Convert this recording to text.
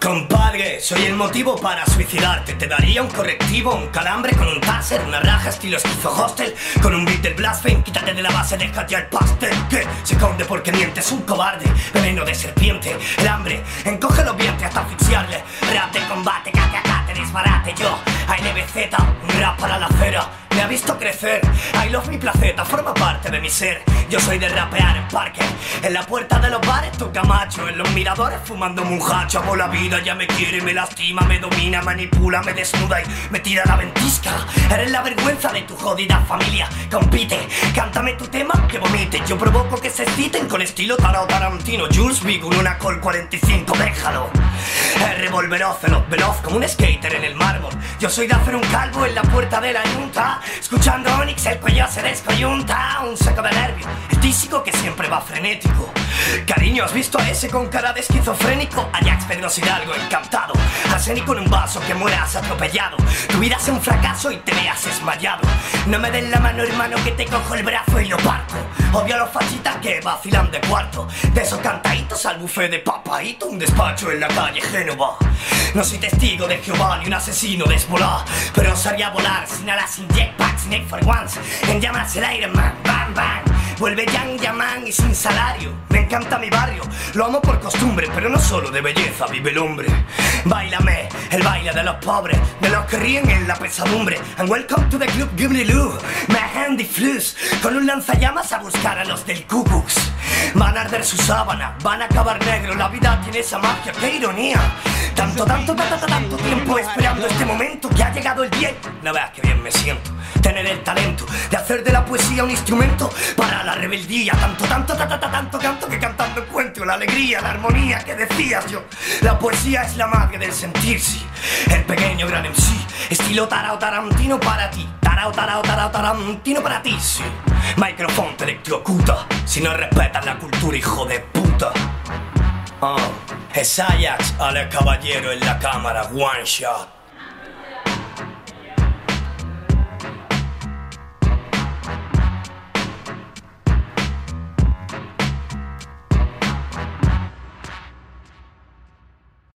Compadre, soy el motivo para suicidarte. Te daría un correctivo, un calambre con un taser, una raja estilo esquizo hostel, con un beat del blaspheme. Quítate de la base, déjate al pastel. Que se conde porque mientes, un cobarde, veneno de serpiente, el hambre, encoge los dientes hasta asfixiarle. Rap de combate, cate a cate, disparate. Yo, ANBZ, un rap para la acera. Me ha visto crecer, I love mi placeta, forma parte de mi ser. Yo soy de rapear en parque, en la puerta de los bares tu camacho, en los miradores fumando un. Hago la vida, ya me quiere, me lastima, me domina, manipula, me desnuda y me tira la ventisca. Eres la vergüenza de tu jodida familia. Compite, cántame tu tema que vomite. Yo provoco que se exciten con estilo tarao tarantino. Jules Big, un una Col 45, déjalo. El revolveroz, veloz, como un skater en el mármol. Yo soy de hacer un calvo en la puerta de la yunta. Escuchando Onyx, el cuello se descoyunta. Un saco de nervios, el tísico que siempre va frenético. Cariño, ¿has visto a ese con cara de esquizofrénico? Ajax Pedro Hidalgo, encantado. Arsénico en un vaso que mueras atropellado. Tu vida es un fracaso y te veas desmayado. No me den la mano, hermano, que te cojo el brazo y lo parto. Odio a los fachitas que vacilan de cuarto. De esos cantaditos al buffet de papaito, un despacho en la calle Génova. No soy testigo de Jehová ni un asesino de Hezbollah, pero sabía volar sin alas, sin jetpack, sin for Ones. En llamas el Iron Man, bang bang. Vuelve Yang Yaman y sin salario. Me encanta mi barrio, lo amo por costumbre, pero no solo de belleza vive el hombre. Bailame, el baile de los pobres, de los que ríen en la pesadumbre. And welcome to the club Ghibli Lou, my handy flus, con un lanzallamas a buscar a los del Ku. Van a arder su sábana, van a acabar negro, la vida tiene esa magia, qué ironía. Tanto, tanto, tanto, tanto tiempo esperando este momento que ha llegado el día. No veas que bien me siento. Tener el talento de hacer de la poesía un instrumento para la rebeldía. Tanto, tanto, tanto, tanto canto que cantando encuentro la alegría, la armonía que decías yo. La poesía es la madre del sentirse. El pequeño gran MC, estilo tarao tarantino para ti. Tarao, tarao, tarao, tarantino para ti, sí. Micrófono te electrocuta si no respetas la cultura, hijo de puta. Ah, es Ajax, Ale Caballero en la cámara, one shot.